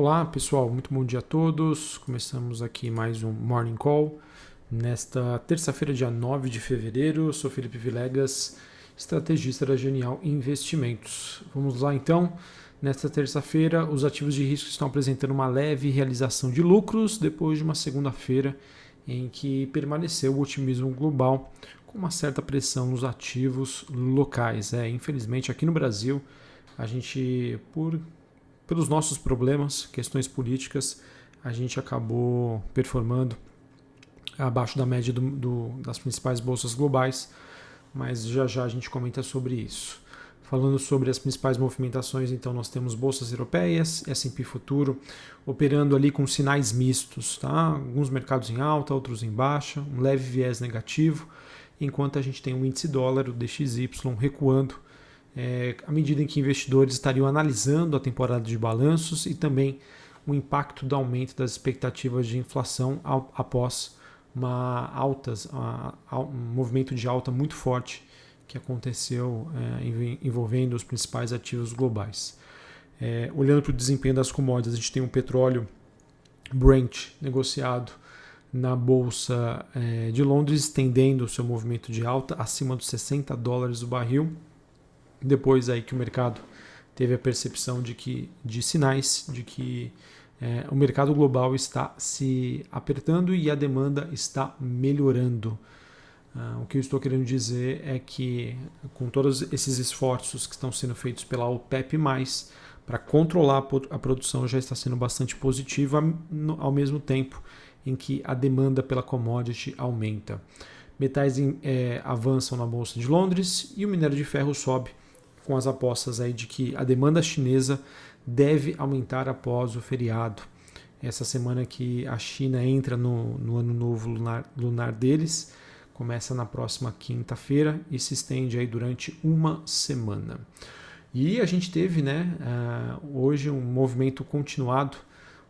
Olá pessoal, muito bom dia a todos. Começamos aqui mais um Morning Call. Nesta terça-feira, dia 9 de fevereiro, eu sou Felipe Vilegas, estrategista da Genial Investimentos. Vamos lá então. Nesta terça-feira, os ativos de risco estão apresentando uma leve realização de lucros depois de uma segunda-feira em que permaneceu o otimismo global com uma certa pressão nos ativos locais. É, infelizmente, aqui no Brasil, a gente, por pelos nossos problemas, questões políticas, a gente acabou performando abaixo da média do, do, das principais bolsas globais, mas já já a gente comenta sobre isso. Falando sobre as principais movimentações, então nós temos bolsas europeias, S&P futuro, operando ali com sinais mistos, tá? Alguns mercados em alta, outros em baixa, um leve viés negativo, enquanto a gente tem o índice dólar, o DXY, recuando é, à medida em que investidores estariam analisando a temporada de balanços e também o impacto do aumento das expectativas de inflação após uma altas, um movimento de alta muito forte que aconteceu é, envolvendo os principais ativos globais. É, olhando para o desempenho das commodities, a gente tem um petróleo Brent negociado na bolsa é, de Londres, estendendo o seu movimento de alta acima dos 60 dólares o barril depois aí que o mercado teve a percepção de que de sinais de que é, o mercado global está se apertando e a demanda está melhorando. Uh, o que eu estou querendo dizer é que, com todos esses esforços que estão sendo feitos pela OPEP, para controlar a produção já está sendo bastante positiva, ao mesmo tempo em que a demanda pela commodity aumenta. Metais é, avançam na Bolsa de Londres e o minério de ferro sobe com as apostas aí de que a demanda chinesa deve aumentar após o feriado. Essa semana que a China entra no, no ano novo lunar, lunar deles, começa na próxima quinta-feira e se estende aí durante uma semana. E a gente teve, né, uh, hoje um movimento continuado,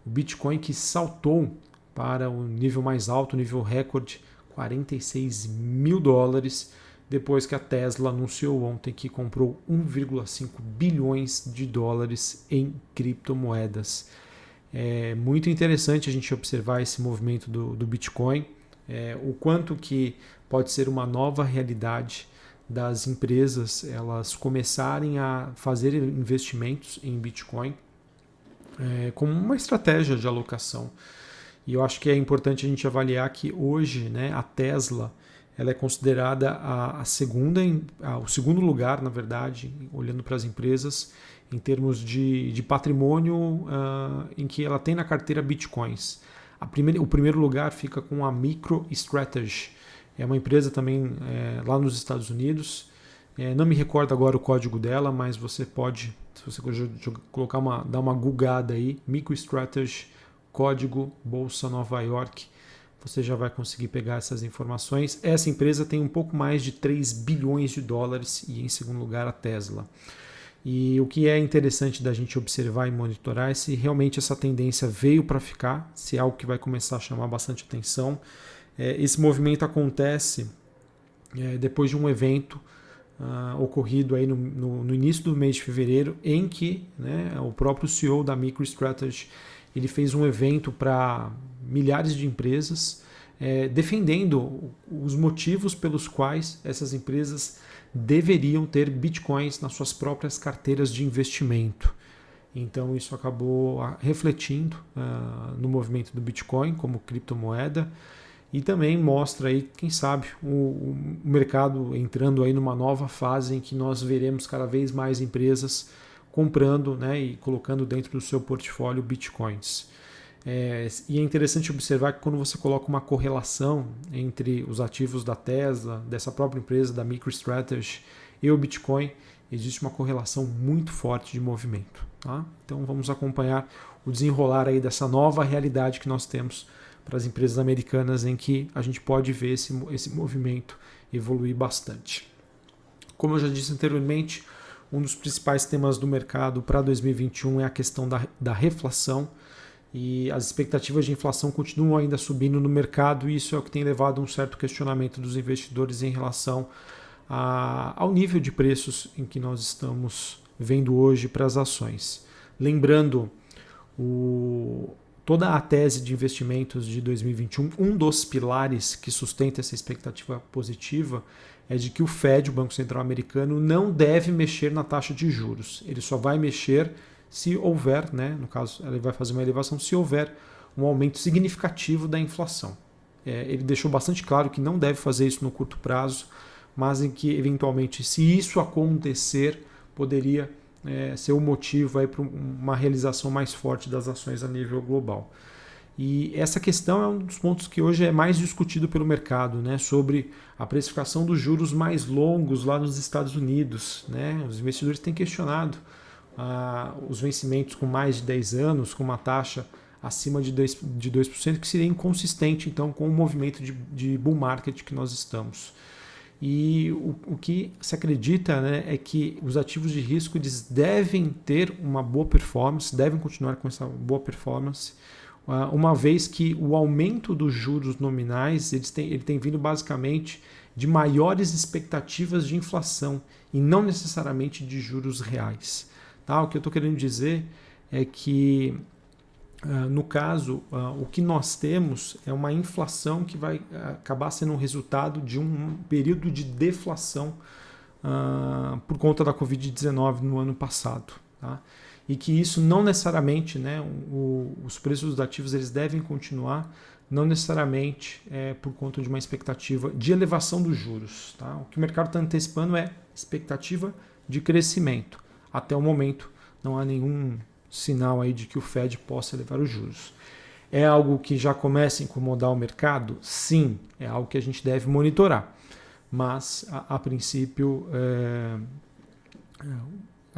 o Bitcoin que saltou para o nível mais alto, nível recorde, 46 mil dólares depois que a Tesla anunciou ontem que comprou 1,5 bilhões de dólares em criptomoedas. É muito interessante a gente observar esse movimento do, do Bitcoin, é, o quanto que pode ser uma nova realidade das empresas elas começarem a fazer investimentos em Bitcoin é, como uma estratégia de alocação. E eu acho que é importante a gente avaliar que hoje né, a Tesla ela é considerada a, a segunda, a, o segundo lugar, na verdade, olhando para as empresas, em termos de, de patrimônio uh, em que ela tem na carteira bitcoins. A primeira, o primeiro lugar fica com a MicroStrategy, é uma empresa também é, lá nos Estados Unidos. É, não me recordo agora o código dela, mas você pode, se você colocar uma, dar uma googada aí, MicroStrategy, código Bolsa Nova York você já vai conseguir pegar essas informações. Essa empresa tem um pouco mais de 3 bilhões de dólares e, em segundo lugar, a Tesla. E o que é interessante da gente observar e monitorar é se realmente essa tendência veio para ficar, se é algo que vai começar a chamar bastante atenção. É, esse movimento acontece é, depois de um evento uh, ocorrido aí no, no, no, início do mês de fevereiro, em que né, o próprio CEO da MicroStrategy ele fez um evento para milhares de empresas, é, defendendo os motivos pelos quais essas empresas deveriam ter bitcoins nas suas próprias carteiras de investimento. Então isso acabou ah, refletindo uh, no movimento do Bitcoin como criptomoeda e também mostra aí, quem sabe, o, o, mercado entrando aí numa nova fase em que nós veremos cada vez mais empresas comprando né, e colocando dentro do seu portfólio bitcoins. É, e é interessante observar que quando você coloca uma correlação entre os ativos da Tesla, dessa própria empresa, da MicroStrategy e o Bitcoin, existe uma correlação muito forte de movimento. Tá? Então vamos acompanhar o desenrolar aí dessa nova realidade que nós temos para as empresas americanas em que a gente pode ver esse, esse movimento evoluir bastante. Como eu já disse anteriormente, um dos principais temas do mercado para 2021 é a questão da, da reflação e as expectativas de inflação continuam ainda subindo no mercado, e isso é o que tem levado a um certo questionamento dos investidores em relação a, ao nível de preços em que nós estamos vendo hoje para as ações. Lembrando, o, toda a tese de investimentos de 2021, um dos pilares que sustenta essa expectativa positiva é de que o Fed, o Banco Central Americano, não deve mexer na taxa de juros. Ele só vai mexer se houver, né, no caso, ele vai fazer uma elevação se houver um aumento significativo da inflação. É, ele deixou bastante claro que não deve fazer isso no curto prazo, mas em que, eventualmente, se isso acontecer, poderia é, ser o um motivo para uma realização mais forte das ações a nível global. E essa questão é um dos pontos que hoje é mais discutido pelo mercado, né, sobre a precificação dos juros mais longos lá nos Estados Unidos. Né? Os investidores têm questionado ah, os vencimentos com mais de 10 anos, com uma taxa acima de 2%, de 2% que seria inconsistente então com o movimento de, de bull market que nós estamos. E o, o que se acredita né, é que os ativos de risco eles devem ter uma boa performance, devem continuar com essa boa performance, uma vez que o aumento dos juros nominais eles ele tem vindo basicamente de maiores expectativas de inflação e não necessariamente de juros reais. Tá? O que eu estou querendo dizer é que Uh, no caso, uh, o que nós temos é uma inflação que vai acabar sendo um resultado de um período de deflação por conta da Covid-19 no ano passado. Tá? E que isso não necessariamente, né, o, os preços dos ativos eles devem continuar, não necessariamente é por conta de uma expectativa de elevação dos juros. Tá? O que o mercado está antecipando é expectativa de crescimento. Até o momento não há nenhum sinal aí de que o Fed possa elevar os juros. É algo que já começa a incomodar o mercado? Sim, é algo que a gente deve monitorar. Mas, a, a princípio, é,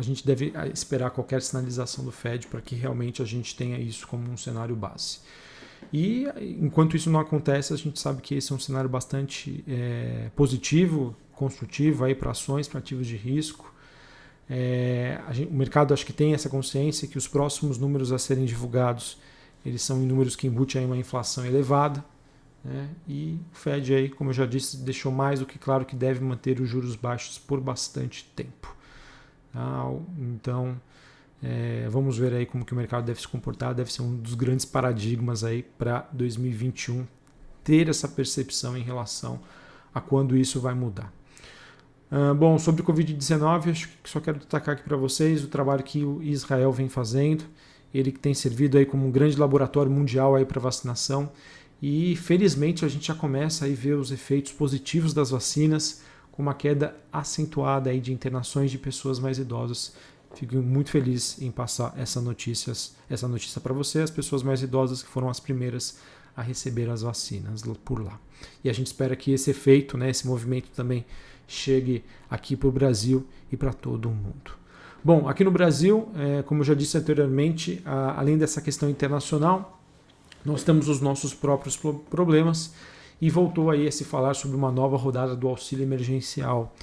a gente deve esperar qualquer sinalização do Fed para que realmente a gente tenha isso como um cenário base. E enquanto isso não acontece, a gente sabe que esse é um cenário bastante é, positivo, construtivo para ações, para ativos de risco. É, gente, o mercado acho que tem essa consciência que os próximos números a serem divulgados eles são números que embutem uma inflação elevada. Né? E o Fed, aí, como eu já disse, deixou mais do que claro que deve manter os juros baixos por bastante tempo. Então, é, vamos ver aí como que o mercado deve se comportar. Deve ser um dos grandes paradigmas aí para 2021 ter essa percepção em relação a quando isso vai mudar. Uh, bom, sobre o Covid-19, acho que só quero destacar aqui para vocês o trabalho que o Israel vem fazendo. Ele que tem servido aí como um grande laboratório mundial aí para vacinação. E felizmente a gente já começa a ver os efeitos positivos das vacinas, com uma queda acentuada aí de internações de pessoas mais idosas. Fico muito feliz em passar essa notícia, essa notícia para você, as pessoas mais idosas que foram as primeiras a receber as vacinas por lá. E a gente espera que esse efeito, né, esse movimento também chegue aqui para o Brasil e para todo o mundo. Bom, aqui no Brasil, é, como eu já disse anteriormente, além dessa questão internacional, nós temos os nossos próprios problemas e voltou aí a se falar sobre uma nova rodada do auxílio emergencial.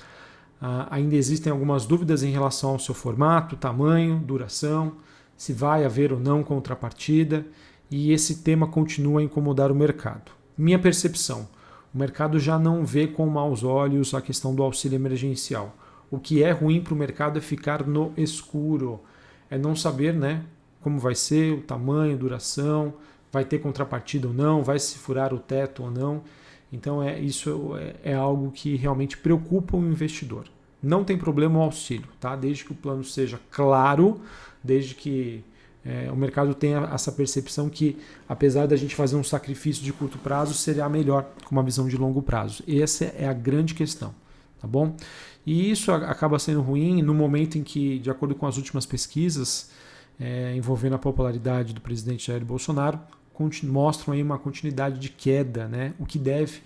Ah, ainda existem algumas dúvidas em relação ao seu formato, tamanho, duração, se vai haver ou não contrapartida, e esse tema continua a incomodar o mercado. Minha percepção: o mercado já não vê com maus olhos a questão do auxílio emergencial. O que é ruim para o mercado é ficar no escuro, é não saber né, como vai ser, o tamanho, duração, vai ter contrapartida ou não, vai se furar o teto ou não. Então é isso é, é algo que realmente preocupa o investidor. Não tem problema o auxílio, tá? Desde que o plano seja claro, desde que é, o mercado tem essa percepção que, apesar da gente fazer um sacrifício de curto prazo, seria melhor com uma visão de longo prazo. Essa é a grande questão, tá bom? E isso acaba sendo ruim no momento em que, de acordo com as últimas pesquisas é, envolvendo a popularidade do presidente Jair Bolsonaro, mostram aí uma continuidade de queda, né? o que deve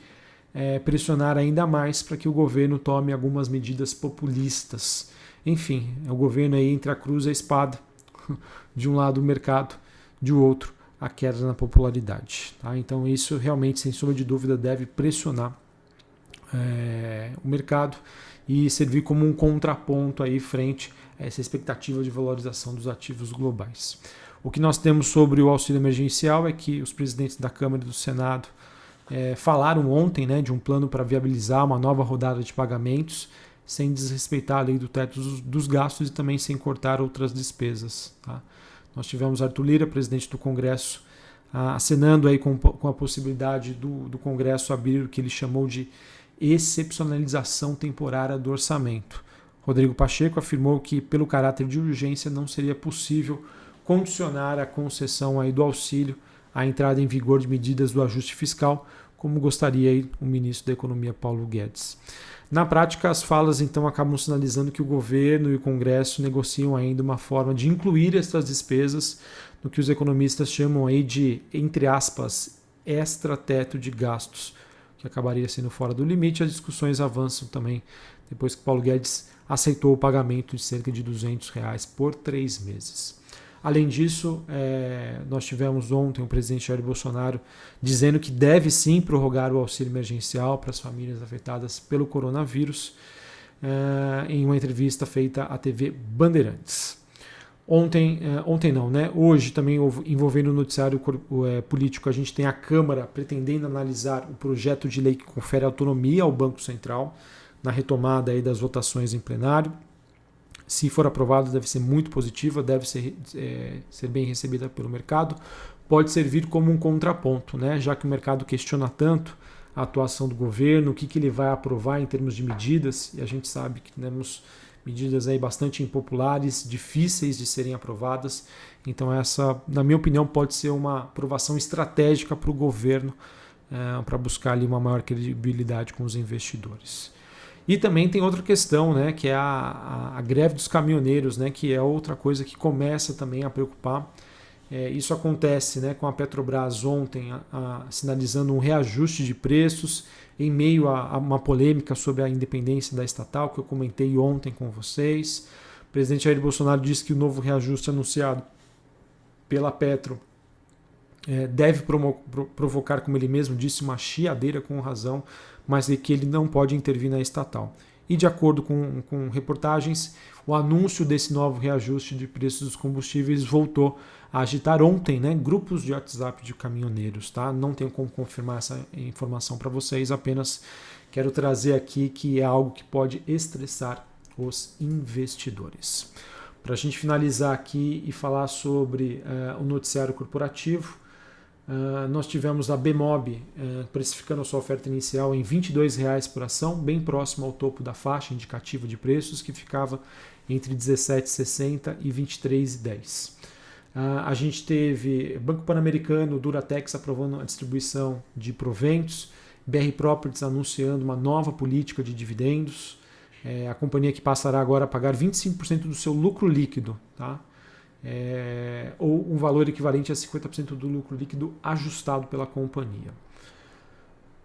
é, pressionar ainda mais para que o governo tome algumas medidas populistas. Enfim, é o governo aí entre a cruz e a espada de um lado o mercado, de outro a queda na popularidade. Tá? Então isso realmente, sem sombra de dúvida, deve pressionar é, o mercado e servir como um contraponto aí frente a essa expectativa de valorização dos ativos globais. O que nós temos sobre o auxílio emergencial é que os presidentes da Câmara e do Senado é, falaram ontem né, de um plano para viabilizar uma nova rodada de pagamentos sem desrespeitar a lei do teto dos, gastos e também sem cortar outras despesas. Tá? Nós tivemos Arthur Lira, presidente do Congresso, acenando aí com, com a possibilidade do, do Congresso abrir o que ele chamou de excepcionalização temporária do orçamento. Rodrigo Pacheco afirmou que, pelo caráter de urgência, não seria possível condicionar a concessão aí do auxílio à entrada em vigor de medidas do ajuste fiscal, como gostaria aí o ministro da Economia Paulo Guedes. Na prática, as falas então acabam sinalizando que o governo e o Congresso negociam ainda uma forma de incluir essas despesas no que os economistas chamam aí de, entre aspas, extra-teto de gastos, que acabaria sendo fora do limite. As discussões avançam também depois que Paulo Guedes aceitou o pagamento de cerca de 200 reais por três meses. Além disso, é, nós tivemos ontem o presidente Jair Bolsonaro dizendo que deve sim prorrogar o auxílio emergencial para as famílias afetadas pelo coronavírus, é, em uma entrevista feita à TV Bandeirantes. Ontem, é, ontem não, né? Hoje também envolvendo o noticiário é, político, a gente tem a Câmara pretendendo analisar o projeto de lei que confere autonomia ao Banco Central na retomada aí das votações em plenário. Se for aprovado, deve ser muito positiva, deve ser, é, ser bem recebida pelo mercado. Pode servir como um contraponto, né? já que o mercado questiona tanto a atuação do governo, o que, que ele vai aprovar em termos de medidas, e a gente sabe que temos medidas aí bastante impopulares, difíceis de serem aprovadas. Então, essa, na minha opinião, pode ser uma aprovação estratégica para o governo é, para buscar ali uma maior credibilidade com os investidores. E também tem outra questão, né, que é a, a, a, greve dos caminhoneiros, né, que é outra coisa que começa também a preocupar. É, isso acontece né, com a Petrobras ontem a, sinalizando um reajuste de preços em meio a, uma polêmica sobre a independência da estatal, que eu comentei ontem com vocês. O presidente Jair Bolsonaro disse que o novo reajuste anunciado pela Petro é, deve provocar, como ele mesmo disse, uma chiadeira com razão mas de que ele não pode intervir na estatal. E de acordo com, com reportagens, o anúncio desse novo reajuste de preços dos combustíveis voltou a agitar ontem né, grupos de WhatsApp de caminhoneiros. Tá? Não tenho como confirmar essa informação para vocês, apenas quero trazer aqui que é algo que pode estressar os investidores. Para a gente finalizar aqui e falar sobre uh, o noticiário corporativo, Uh, nós tivemos a Bemob uh, precificando a sua oferta inicial em R$ 22,00 por ação, bem próximo ao topo da faixa indicativa de preços, que ficava entre R$ 17,60 e R$ 23,10. Uh, a gente teve Banco Pan-Americano, Duratex aprovando a distribuição de proventos, BR Properties anunciando uma nova política de dividendos, é, a companhia que passará agora a pagar 25% do seu lucro líquido, tá? É, ou um valor equivalente a 50% do lucro líquido ajustado pela companhia.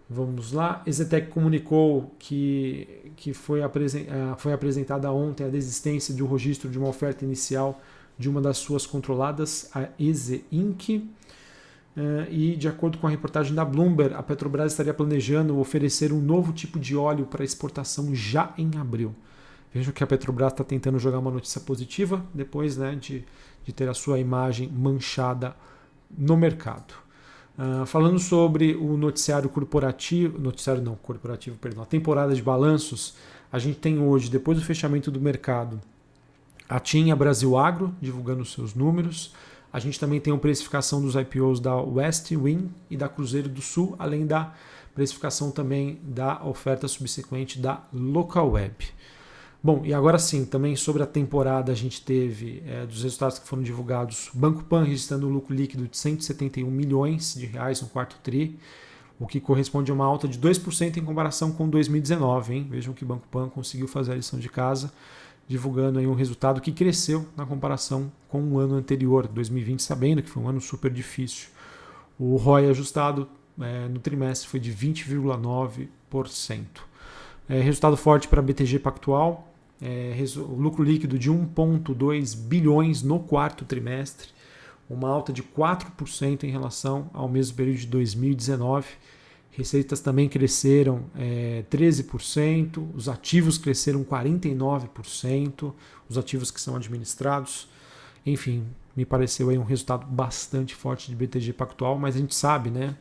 Vamos lá. Exetec comunicou que, que foi, apresen foi apresentada ontem a desistência de um registro de uma oferta inicial de uma das suas controladas, a Eze Inc. Uh, e, de acordo com a reportagem da Bloomberg, a Petrobras estaria planejando oferecer um novo tipo de óleo para exportação já em abril. Vejam que a Petrobras está tentando jogar uma notícia positiva depois né, de, de ter a sua imagem manchada no mercado. Uh, falando sobre o noticiário corporativo, noticiário não, corporativo, perdão, a temporada de balanços, a gente tem hoje, depois do fechamento do mercado, a TIM a Brasil Agro divulgando seus números. A gente também tem a precificação dos IPOs da West Wing e da Cruzeiro do Sul, além da precificação também da oferta subsequente da Local Web. Bom, e agora sim, também sobre a temporada a gente teve, é, dos resultados que foram divulgados, Banco Pan registrando um lucro líquido de 171 milhões de reais no quarto TRI, o que corresponde a uma alta de 2% em comparação com 2019. Hein? Vejam que Banco Pan conseguiu fazer a lição de casa, divulgando aí um resultado que cresceu na comparação com o ano anterior, 2020, sabendo que foi um ano super difícil. O ROI ajustado é, no trimestre foi de 20,9%. É, resultado forte para a BTG Pactual, é, lucro líquido de 1,2 bilhões no quarto trimestre, uma alta de 4% em relação ao mesmo período de 2019. Receitas também cresceram é, 13%, os ativos cresceram 49%, os ativos que são administrados. Enfim, me pareceu aí um resultado bastante forte de BTG Pactual, mas a gente sabe, né?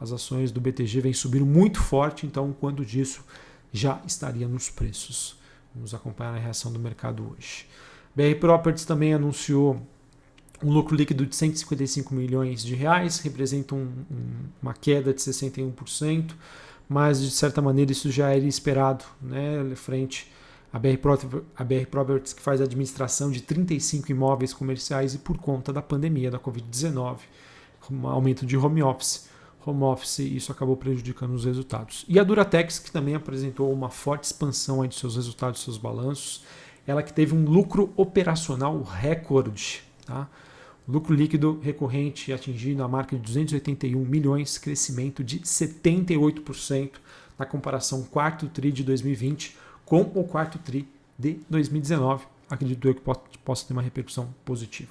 As ações do BTG vêm subindo muito forte, então quando disso já estaria nos preços. Vamos acompanhar a reação do mercado hoje. BR Properties também anunciou um lucro líquido de 155 milhões de reais, representa um, um, uma queda de 61%, mas de certa maneira isso já era esperado, né, frente à BR, a BR Properties que faz administração de 35 imóveis comerciais e por conta da pandemia da Covid-19, um aumento de home office, home office isso acabou prejudicando os resultados. E a Duratex que também apresentou uma forte expansão de seus resultados, seus balanços, ela que teve um lucro operacional recorde, tá? Lucro líquido recorrente atingindo a marca de 281 milhões, crescimento de 78% na comparação quarto TRI de 2020 com o quarto TRI de 2019. Acredito eu que possa ter uma repercussão positiva.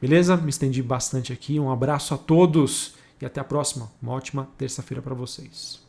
Beleza? Me estendi bastante aqui. Um abraço a todos e até a próxima. Uma ótima terça-feira para vocês.